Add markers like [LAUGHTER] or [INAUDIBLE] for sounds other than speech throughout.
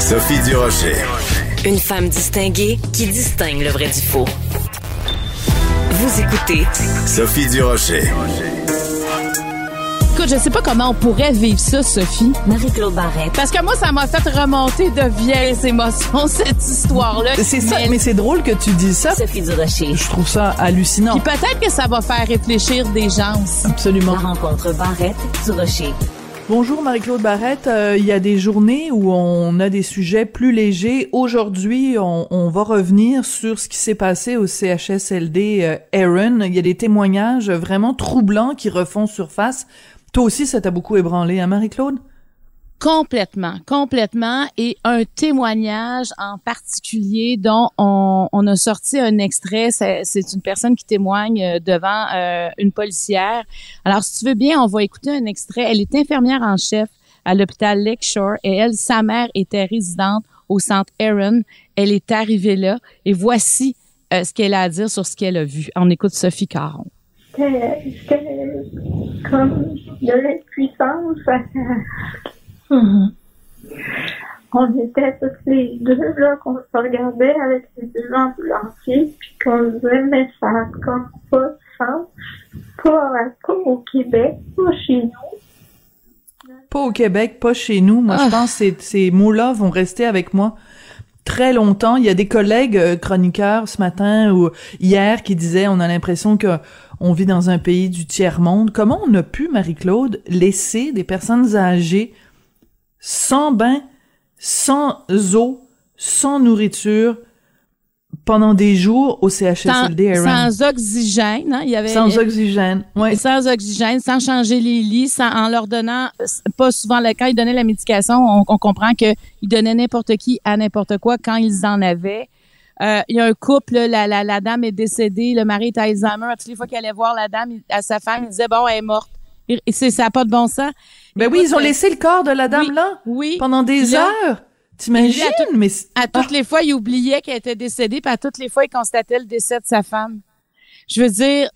Sophie Durocher. Une femme distinguée qui distingue le vrai du faux. Vous écoutez Sophie Durocher. Écoute, je sais pas comment on pourrait vivre ça, Sophie. Marie-Claude Barrette. Parce que moi, ça m'a fait remonter de vieilles [LAUGHS] émotions, cette histoire-là. C'est ça, mais, c'est drôle que tu dis ça. Sophie Durocher. Je trouve ça hallucinant. Puis peut-être que ça va faire réfléchir des gens. Absolument. La rencontre Barrette-Durocher. Bonjour Marie-Claude Barrette. Euh, il y a des journées où on a des sujets plus légers. Aujourd'hui, on, va revenir sur ce qui s'est passé au CHSLD euh, Aaron. Il y a des témoignages vraiment troublants qui refont surface. Toi aussi, ça t'a beaucoup ébranlé, hein, Marie-Claude? Complètement, complètement. Et un témoignage en particulier dont on, a sorti un extrait. C'est une personne qui témoigne euh, devant euh, une policière. Alors, si tu veux bien, on va écouter un extrait. Elle est infirmière en chef à l'hôpital Lakeshore et elle, sa mère était résidente au centre Aaron. Elle est arrivée là et voici euh, ce qu'elle a à dire sur ce qu'elle a vu. On écoute Sophie Caron. C'était comme de l'impuissance. Mhm. On était tous les deux, là, qu'on se regardait avec les deux ambulanciers, puis qu'on disait, mais ça n'a comme pas de sens. Pas, pas au Québec, pas chez nous. Pas au Québec, pas chez nous. Moi, je pense que ces mots-là vont rester avec moi très longtemps. Il y a des collègues euh, chroniqueurs ce matin ou hier qui disaient on a l'impression que on vit dans un pays du tiers monde. Comment on a pu, Marie-Claude, laisser des personnes âgées sans bain, sans eau, sans nourriture pendant des jours au CHSLD sans, sans oxygène, hein? il y avait sans oxygène, ouais. sans oxygène, sans changer les lits, sans en leur donnant pas souvent quand ils donnaient la médication, on, on comprend que ils donnaient n'importe qui à n'importe quoi quand ils en avaient. Euh, il y a un couple, la, la, la, dame est décédée, le mari est Alzheimer. Toutes les fois qu'il allait voir la dame, à sa femme, il disait bon, elle est morte. Et c'est ça n'a pas de bon sens. Ben oui, ils ont laissé le corps de la dame là, oui, pendant des heures. T'imagines? À, mais à toutes les fois, il oubliait qu'elle était décédée, puis à toutes les fois, il constatait le décès de sa femme. Je veux dire,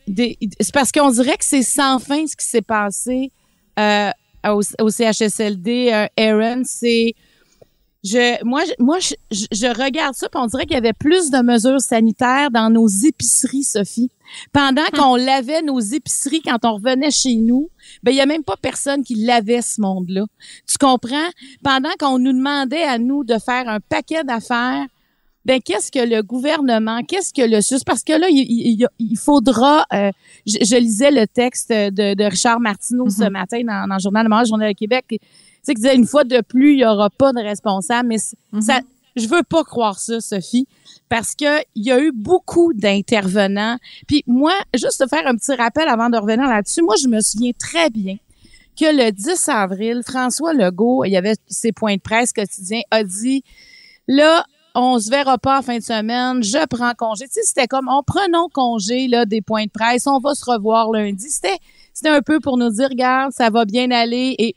c'est parce qu'on dirait que c'est sans fin ce qui s'est passé euh, au, au, CHSLD. Euh, Aaron, c'est je, moi, je, moi, je, je, regarde ça, puis on dirait qu'il y avait plus de mesures sanitaires dans nos épiceries, Sophie. Pendant Hum. qu'on lavait nos épiceries quand on revenait chez nous, ben il y a même pas personne qui lavait ce monde-là. Tu comprends? Pendant qu'on nous demandait à nous de faire un paquet d'affaires, ben qu'est-ce que le gouvernement, qu'est-ce que le SUS? Parce que là, il, il, il faudra. Euh, je, je, lisais le texte de, de Richard Martineau ce matin dans, dans le journal Le Montréal, Journal de Québec. Tu sais, qui disait une fois de plus, il y aura pas de responsable. Mais ça, je veux pas croire ça, Sophie parce que il y a eu beaucoup d'intervenants. Puis moi, juste te faire un petit rappel avant de revenir là-dessus, moi je me souviens très bien que le 10 avril, François Legault, il y avait ses points de presse quotidiens, a dit là, on se verra pas en fin de semaine, je prends congé. Tu sais, c'était comme on prenons congé là des points de presse, on va se revoir lundi. C'était c'était un peu pour nous dire regarde, ça va bien aller et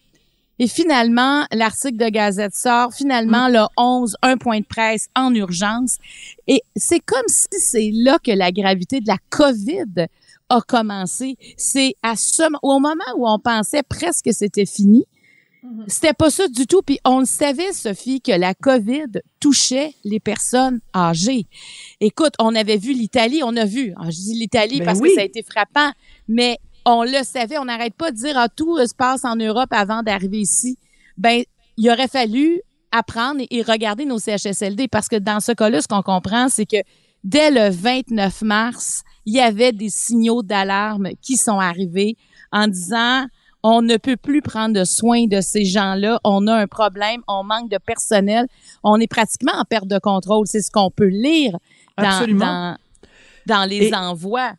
et finalement, l'article de Gazette sort. Finalement, le 11, un point de presse en urgence. Et c'est comme si c'est là que la gravité de la COVID a commencé. C'est à ce, au moment où on pensait presque que c'était fini. C'était pas ça du tout. Puis on le savait, Sophie, que la COVID touchait les personnes âgées. Écoute, on avait vu l'Italie, on a vu. Je dis l'Italie Ben parce oui. que ça a été frappant, mais on le savait. On n'arrête pas de dire ah, tout se passe en Europe avant d'arriver ici. Ben, il aurait fallu apprendre et, et regarder nos CHSLD parce que dans ce cas-là, ce qu'on comprend, c'est que dès le 29 mars, il y avait des signaux d'alarme qui sont arrivés en disant on ne peut plus prendre soin de ces gens-là, on a un problème, on manque de personnel, on est pratiquement en perte de contrôle. C'est ce qu'on peut lire dans, Absolument. dans, dans les Et- envois.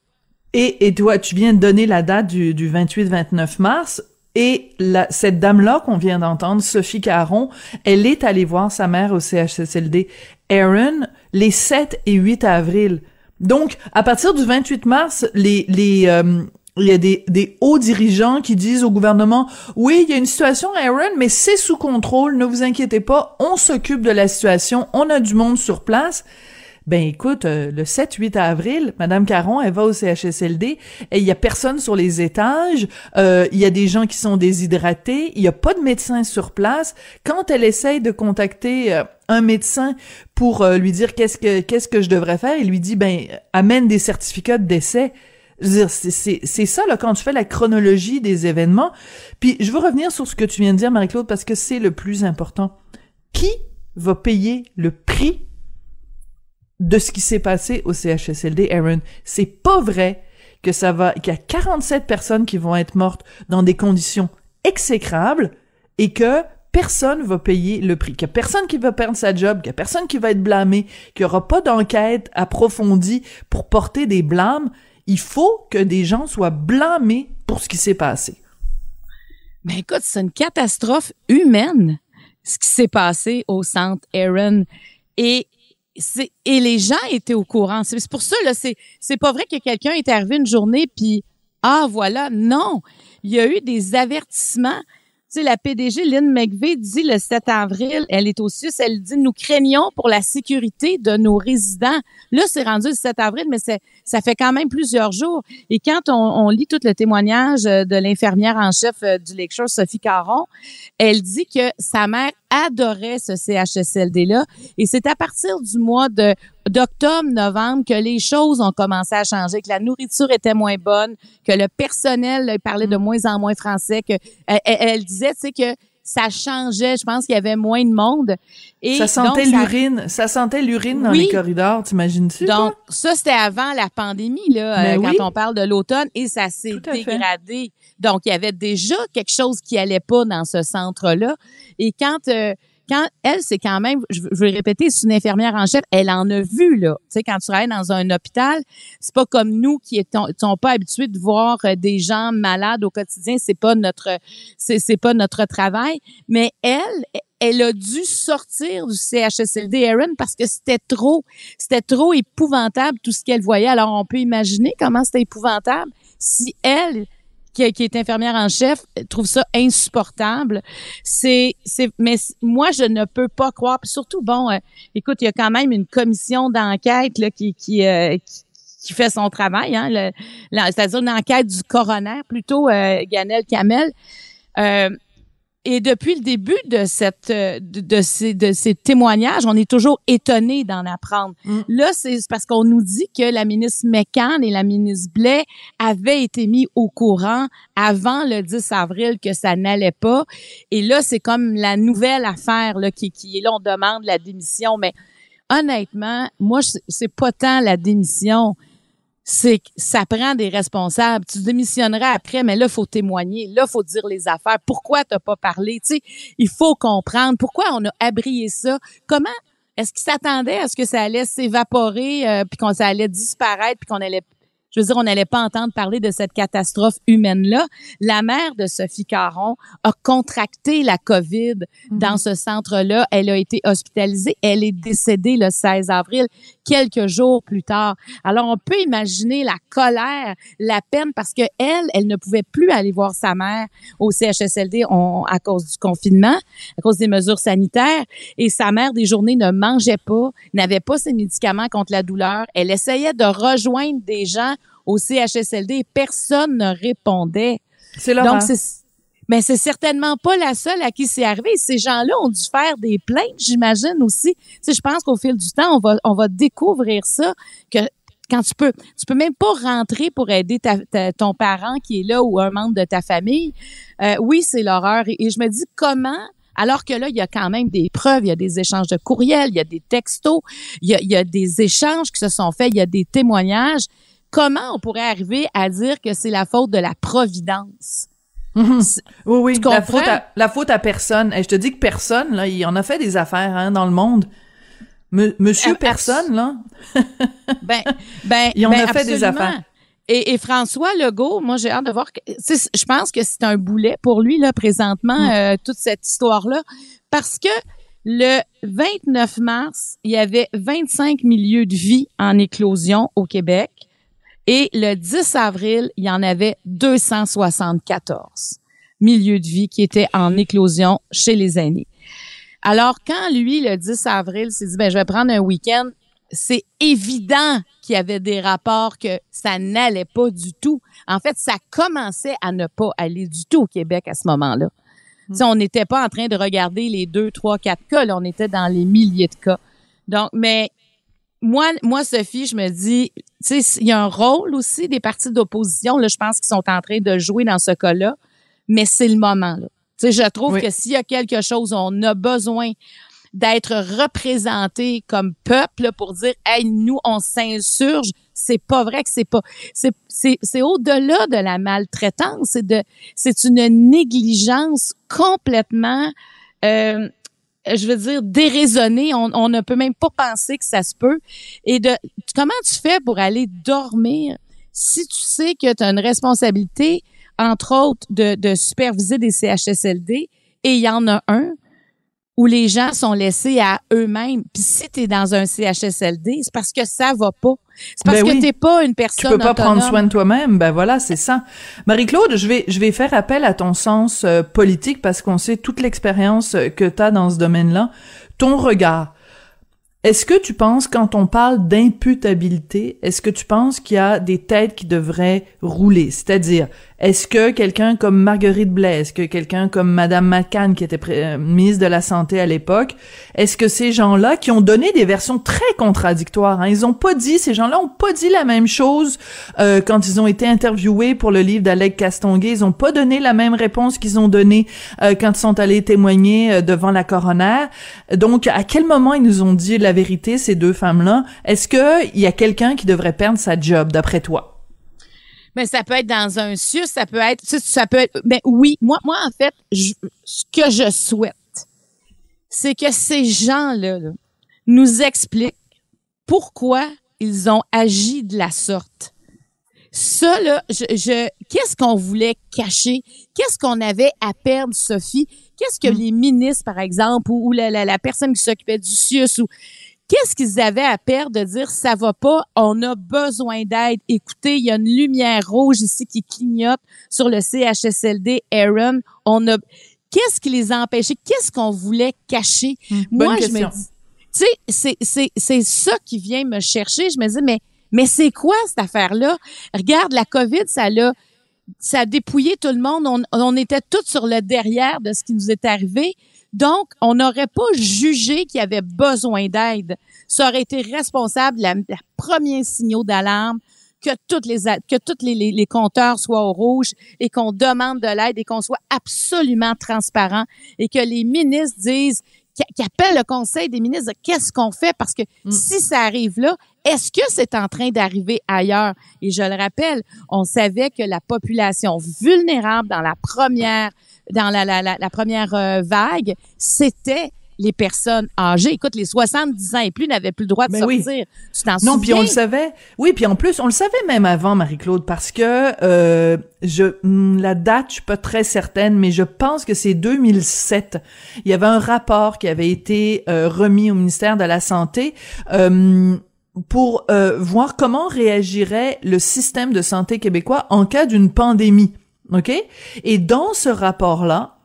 Et, et toi, tu viens de donner la date du, du 28-29 mars. Et la, cette dame-là qu'on vient d'entendre, Sophie Caron, elle est allée voir sa mère au CHSLD Aaron les 7 et 8 avril. Donc, à partir du 28 mars, les, les, euh, il y a des, hauts dirigeants qui disent au gouvernement, oui, il y a une situation Aaron, mais c'est sous contrôle, ne vous inquiétez pas, on s'occupe de la situation, on a du monde sur place. Ben écoute, euh, le 7-8 avril, Madame Caron, elle va au CHSLD et il y a personne sur les étages, euh, il y a des gens qui sont déshydratés, il y a pas de médecin sur place. Quand elle essaye de contacter euh, un médecin pour lui dire qu'est-ce que qu'est-ce que je devrais faire, il lui dit ben amène des certificats de décès. C'est ça, là, quand tu fais la chronologie des événements. Puis, je veux revenir sur ce que tu viens de dire, Marie-Claude, parce que c'est le plus important. Qui va payer le prix de ce qui s'est passé au CHSLD, Aaron? C'est pas vrai que ça va, qu'il y a 47 personnes qui vont être mortes dans des conditions exécrables et que personne va payer le prix, qu'il y a personne qui va perdre sa job, qu'il y a personne qui va être blâmé, qu'il y aura pas d'enquête approfondie pour porter des blâmes. Il faut que des gens soient blâmés pour ce qui s'est passé. Mais écoute, c'est une catastrophe humaine, ce qui s'est passé au centre Aaron. Et les gens étaient au courant. C'est pour ça là, c'est c'est pas vrai que quelqu'un est arrivé une journée puis ah voilà, non, il y a eu des avertissements sais, la PDG Lynn McVeigh dit le 7 avril, elle est au Suisse, elle dit nous craignons pour la sécurité de nos résidents. Là, c'est rendu le 7 avril, mais ça fait quand même plusieurs jours. Et quand on, on lit tout le témoignage euh, de l'infirmière en chef euh, du Lakeshore, Sophie Caron, elle dit que sa mère adorait ce CHSLD-là. Et c'est à partir du mois de d'octobre, novembre, que les choses ont commencé à changer, que la nourriture était moins bonne, que le personnel parlait de mm. moins en moins français, que elle, disait, tu sais, que ça changeait. Je pense qu'il y avait moins de monde. Et ça sentait l'urine. Ça... sentait l'urine dans les corridors, t'imagines-tu? Donc, ça, c'était avant la pandémie, là, euh, quand on parle de l'automne, et ça s'est dégradé. Donc, il y avait déjà quelque chose qui allait pas dans ce centre-là. Et quand... Euh, quand elle, c'est quand même, je, vais répéter, c'est une infirmière en chef, elle en a vu, là. Tu sais, quand tu travailles dans un hôpital, c'est pas comme nous qui étions, sont pas habitués de voir euh, des gens malades au quotidien, c'est pas notre, c'est, pas notre travail. Mais elle, elle a dû sortir du CHSLD Aaron parce que c'était trop, c'était trop épouvantable tout ce qu'elle voyait. Alors, on peut imaginer comment c'était épouvantable si elle, qui, est infirmière en chef trouve ça insupportable. C'est, c'est, mais moi je ne peux pas croire. surtout, bon, euh, écoute, il y a quand même une commission d'enquête là qui qui, euh, qui fait son travail, hein, c'est-à-dire une enquête du coroner, plutôt euh, Ganel Kamel. Euh, et depuis le début de cette euh, de, ces de ces témoignages, on est toujours étonné d'en apprendre. Mm. Là, c'est parce qu'on nous dit que la ministre McCann et la ministre Blais avaient été mis au courant avant le 10 avril que ça n'allait pas. Et là, c'est comme la nouvelle affaire là qui qui est là on demande la démission, mais honnêtement, moi c'est pas tant la démission c'est que ça prend des responsables. Tu démissionneras après, mais là, faut témoigner. Là, faut dire les affaires. Pourquoi tu n'as pas parlé? Tu sais, il faut comprendre. Pourquoi on a abrié ça? Comment est-ce qu'il s'attendait à ce que ça allait s'évaporer, euh, puis qu'on ça allait disparaître, puis qu'on allait je veux dire, on n'allait pas entendre parler de cette catastrophe humaine-là. La mère de Sophie Caron a contracté la COVID mhm. dans ce centre-là. Elle a été hospitalisée. Elle est décédée le 16 avril, quelques jours plus tard. Alors, on peut imaginer la colère, la peine, parce que elle, elle ne pouvait plus aller voir sa mère au CHSLD à cause du confinement, à cause des mesures sanitaires. Et sa mère, des journées, ne mangeait pas, n'avait pas ses médicaments contre la douleur. Elle essayait de rejoindre des gens au CHSLD et personne ne répondait. C'est Donc, c'est, mais c'est certainement pas la seule à qui c'est arrivé. Ces gens-là ont dû faire des plaintes, j'imagine aussi. Tu je pense qu'au fil du temps, on va, on va découvrir ça, que quand tu peux, tu peux même pas rentrer pour aider ta, ton parent qui est là ou un membre de ta famille. Euh, oui, c'est l'horreur. Et, je me dis comment alors que là, il y a quand même des preuves, il y a des échanges de courriels, il y a des textos, il y a, il y a des échanges qui se sont faits, il y a des témoignages comment on pourrait arriver à dire que c'est la faute de la providence? Mhm. Oui, oui, la faute, à, la faute à personne. Et je te dis que personne, là, il en a fait des affaires hein, dans le monde. monsieur personne, là. [LAUGHS] ben, ben, il en ben, a fait des affaires. Et, François Legault, moi j'ai hâte de voir. Que, je pense que c'est un boulet pour lui là présentement mm. euh, toute cette histoire là, parce que le 29 mars, il y avait 25 milieux de vie en éclosion au Québec. Et le 10 avril, il y en avait 274 milieux de vie qui étaient en éclosion chez les aînés. Alors, quand lui, le 10 avril, s'est dit, ben, je vais prendre un week-end, c'est évident qu'il y avait des rapports que ça n'allait pas du tout. En fait, ça commençait à ne pas aller du tout au Québec à ce moment-là. Mm. On n'était pas en train de regarder les deux, trois, quatre cas, là, on était dans les milliers de cas. Donc, mais moi, moi, Sophie, je me dis, tu sais, il y a un rôle aussi des partis d'opposition, là, je pense qu'ils sont en train de jouer dans ce cas-là, mais c'est le moment, là. Tu sais, je trouve que s'il y a quelque chose, on a besoin d'être représenté comme peuple pour dire hey nous on s'insurge. C'est pas vrai que c'est pas c'est c'est c'est au-delà de la maltraitance c'est de c'est une négligence complètement euh, je veux dire, déraisonnée. On, on, ne peut même pas penser que ça se peut. Et de comment tu fais pour aller dormir si tu sais que tu as une responsabilité, entre autres, de, de superviser des CHSLD et il y en a un où les gens sont laissés à eux-mêmes. Puis si tu es dans un CHSLD, c'est parce que ça va pas. C'est parce ben que t'es pas une personne Tu peux pas prendre soin de toi-même. Ben voilà, c'est ça. Marie-Claude, je vais je vais faire appel à ton sens euh, politique parce qu'on sait toute l'expérience que tu as dans ce domaine-là. Ton regard. Est-ce que tu penses, quand on parle d'imputabilité, est-ce que tu penses qu'il y a des têtes qui devraient rouler? C'est-à-dire, est-ce que quelqu'un comme Marguerite Blais, est-ce que quelqu'un comme Madame McCann, qui était euh, ministre de la Santé à l'époque, est-ce que ces gens-là, qui ont donné des versions très contradictoires, hein, ils ont pas dit, ces gens-là ont pas dit la même chose euh, quand ils ont été interviewés pour le livre d'Alec Castonguay, ils ont pas donné la même réponse qu'ils ont donnée euh, quand ils sont allés témoigner devant la coroner. Donc, à quel moment ils nous ont dit la vérité, ces deux femmes-là? Est-ce qu'il y a quelqu'un qui devrait perdre sa job, d'après toi? Mais ça peut être dans un CIUS, ça peut être, ça peut être, ben oui, moi, moi en fait, ce que je souhaite, c'est que ces gens-là nous expliquent pourquoi ils ont agi de la sorte. Ça, là, je, je qu'est-ce qu'on voulait cacher? Qu'est-ce qu'on avait à perdre, Sophie? Qu'est-ce que mm. les ministres, par exemple, ou, la, la, la, personne qui s'occupait du CIUS, ou qu'est-ce qu'ils avaient à perdre de dire ça va pas, on a besoin d'aide. Écoutez, il y a une lumière rouge ici qui clignote sur le CHSLD Aaron. On a qu'est-ce qui les a empêchés Qu'est-ce qu'on voulait cacher? Hmm, Moi, je me dis tu sais, c'est c'est c'est ça qui vient me chercher, je me dis mais mais c'est quoi cette affaire-là? Regarde la Covid, ça l'a ça a dépouillé tout le monde. On, on était tous sur le derrière de ce qui nous est arrivé. Donc, on n'aurait pas jugé qu'il y avait besoin d'aide. Ça aurait été responsable la, la premier signaux d'alarme que toutes les que toutes les, les, compteurs soient au rouge et qu'on demande de l'aide et qu'on soit absolument transparent et que les ministres disent qui appellent le conseil des ministres qu'est-ce qu'on fait parce que mm. si ça arrive là, est-ce que c'est en train d'arriver ailleurs? Et je le rappelle, on savait que la population vulnérable dans la première dans la, la, la, première euh, vague, c'était les personnes âgées. Écoute, les 70 ans et plus n'avaient plus le droit de sortir. Oui. Tu t'en Non, puis on le savait. Oui, puis en plus, on le savait même avant, Marie-Claude, parce que euh, je hmm, la date, je suis pas très certaine, mais je pense que c'est 2007. Il y avait un rapport qui avait été euh, remis au ministère de la Santé. Euh, pour euh, voir comment réagirait le système de santé québécois en cas d'une pandémie. OK? Et dans ce rapport-là,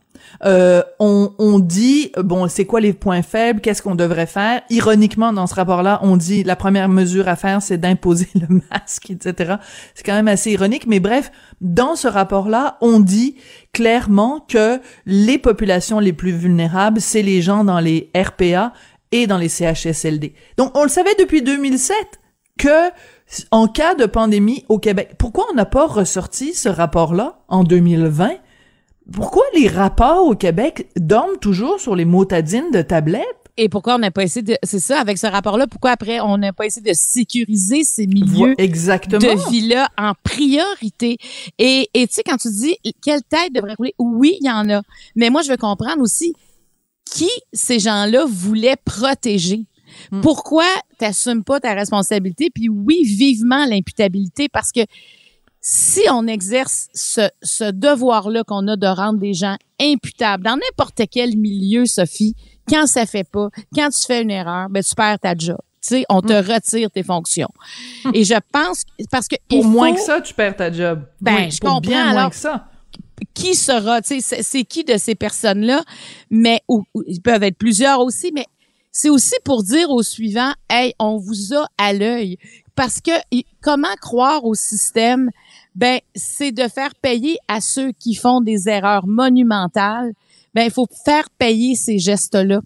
euh, on, on, dit bon c'est quoi les points faibles? Qu'est-ce qu'on devrait faire? Ironiquement dans ce rapport-là on dit la première mesure à faire c'est d'imposer le [LAUGHS] masque etc c'est quand même assez ironique mais bref dans ce rapport-là on dit clairement que les populations les plus vulnérables c'est les gens dans les RPA et dans les CHSLD donc on le savait depuis 2007 que en cas de pandémie au Québec. Pourquoi on n'a pas ressorti ce rapport-là en 2020? Pourquoi les rapports au Québec dorment toujours sur les motadines de tablettes? Et pourquoi on n'a pas essayé de, c'est ça, avec ce rapport-là, pourquoi après on n'a pas essayé de sécuriser ces milieux Exactement. de vie-là en priorité? Et, et tu sais, quand tu dis quelle tête devrait rouler, oui, il y en a. Mais moi, je veux comprendre aussi qui ces gens-là voulaient protéger? Hmm. Pourquoi t'assumes pas ta responsabilité? Puis oui, vivement l'imputabilité, parce que si on exerce ce, ce devoir-là qu'on a de rendre des gens imputables dans n'importe quel milieu, Sophie, quand ça fait pas, quand tu fais une erreur, ben tu perds ta job. Tu sais, on te hmm. retire tes fonctions. Et je pense parce que pour moins que ça, tu perds ta job. Ben, je comprends. Bien moins que ça qui sera, tu sais, c'est qui de ces personnes-là, mais ou, ils peuvent être plusieurs aussi, mais c'est aussi pour dire au suivant, hey, on vous a à l'œil. Parce que comment croire au système? Ben, c'est de faire payer à ceux qui font des erreurs monumentales. Ben, il faut faire payer ces gestes-là.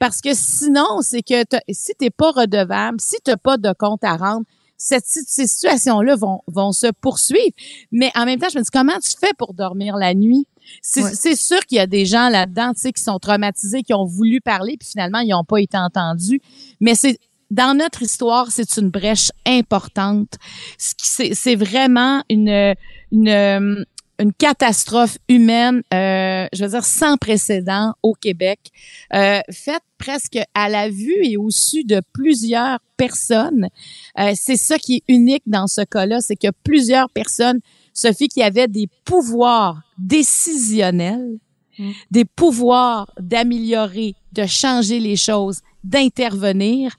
Parce que sinon, c'est que si t'es pas redevable, si t'as pas de compte à rendre, cette, ces situations-là vont, vont se poursuivre. Mais en même temps, je me dis, comment tu fais pour dormir la nuit? C'est sûr qu'il y a des gens là-dedans, tu sais, qui sont traumatisés, qui ont voulu parler, puis finalement, ils n'ont pas été entendus. Mais c'est dans notre histoire, c'est une brèche importante. C'est vraiment une, une, une catastrophe humaine, euh, je veux dire, sans précédent au Québec, euh, faite presque à la vue et au su de plusieurs personnes. Euh, c'est ça qui est unique dans ce cas-là, c'est que plusieurs personnes, Sophie, qui avaient des pouvoirs décisionnels, mm. des pouvoirs d'améliorer, de changer les choses, d'intervenir,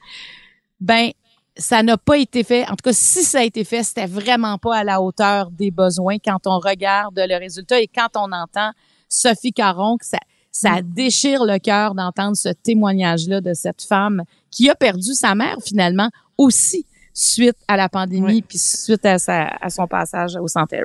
ben ça n'a pas été fait. En tout cas, si ça a été fait, c'était vraiment pas à la hauteur des besoins quand on regarde le résultat et quand on entend Sophie Caron, que ça, ça mm. déchire le cœur d'entendre ce témoignage-là de cette femme qui a perdu sa mère finalement aussi suite à la pandémie puis suite à, sa, à son passage au Centre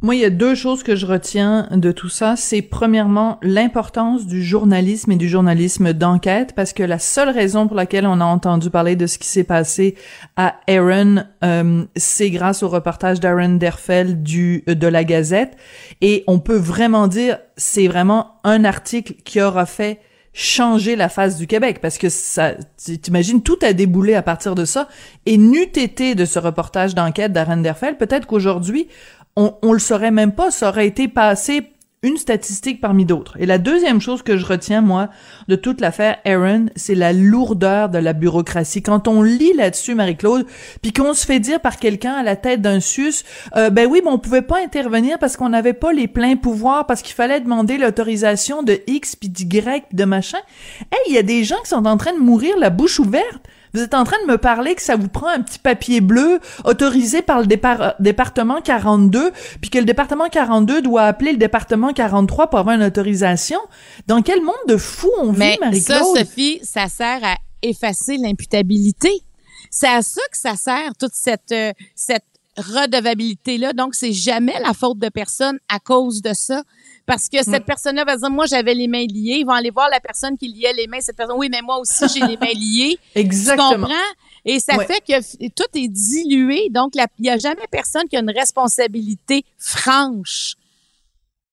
moi, il y a deux choses que je retiens de tout ça. C'est premièrement l'importance du journalisme et du journalisme d'enquête, parce que la seule raison pour laquelle on a entendu parler de ce qui s'est passé à Aaron, euh, c'est grâce au reportage d'Aaron Derfel du de la Gazette. Et on peut vraiment dire, c'est vraiment un article qui aura fait changer la face du Québec parce que ça t'imagines tout a déboulé à partir de ça et n'eût été de ce reportage d'enquête d'Aaron peut-être qu'aujourd'hui on, on le saurait même pas, ça aurait été passé une statistique parmi d'autres. Et la deuxième chose que je retiens, moi, de toute l'affaire Aaron, c'est la lourdeur de la bureaucratie. Quand on lit là-dessus, Marie-Claude, puis qu'on se fait dire par quelqu'un à la tête d'un sus, euh, ben oui, mais on pouvait pas intervenir parce qu'on n'avait pas les pleins pouvoirs, parce qu'il fallait demander l'autorisation de X puis d'Y de machin. Hey, il y a des gens qui sont en train de mourir la bouche ouverte. Vous êtes en train de me parler que ça vous prend un petit papier bleu autorisé par le département 42, puis que le département 42 doit appeler le département 43 pour avoir une autorisation? Dans quel monde de fou on vit, Marie-Claude? ça, Sophie, ça sert à effacer l'imputabilité. C'est à ça que ça sert, toute cette, euh, cette redevabilité-là. Donc, c'est jamais la faute de personne à cause de ça. Parce que cette personne-là va dire, moi, j'avais les mains liées. Ils vont aller voir la personne qui liait les mains. Cette personne, oui, mais moi aussi, j'ai les mains liées. [LAUGHS] Exactement. Tu comprends? Et ça fait que tout est dilué. Donc, il n'y a jamais personne qui a une responsabilité franche.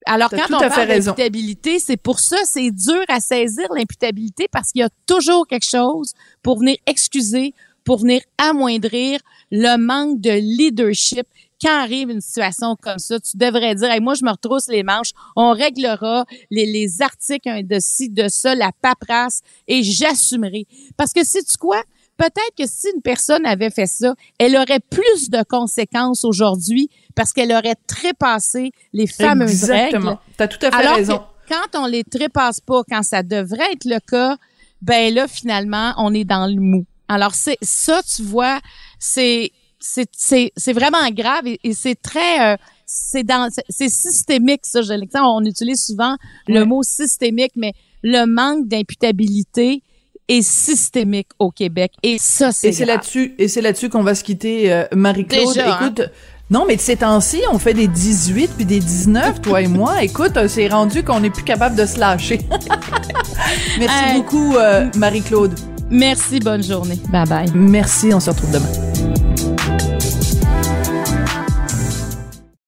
Alors, quand on parle d'imputabilité, c'est pour ça, c'est dur à saisir l'imputabilité parce qu'il y a toujours quelque chose pour venir excuser, pour venir amoindrir le manque de leadership quand arrive une situation comme ça, tu devrais dire, moi, je me retrousse les manches, on réglera les, les articles de ci, de ça, la paperasse, et j'assumerai. Parce que sais tu quoi? Peut-être que si une personne avait fait ça, elle aurait plus de conséquences aujourd'hui parce qu'elle aurait trépassé les fameuses Exactement. Tu as tout à fait raison. quand on les trépasse pas, quand ça devrait être le cas, ben là, finalement, on est dans le mou. Alors, c'est ça, tu vois, c'est c'est vraiment grave et, c'est très euh, c'est dans c'est systémique ça je on utilise souvent le mot systémique mais le manque d'imputabilité est systémique au Québec et ça c'est et c'est là-dessus et c'est là-dessus qu'on va se quitter euh, Marie-Claude hein? écoute Non, mais de ces temps-ci, on fait des 18 puis des 19, toi et moi. Écoute, c'est rendu qu'on n'est plus capable de se lâcher. [LAUGHS] Merci beaucoup, euh, Marie-Claude. Merci, bonne journée. Bye bye. Merci, on se retrouve demain.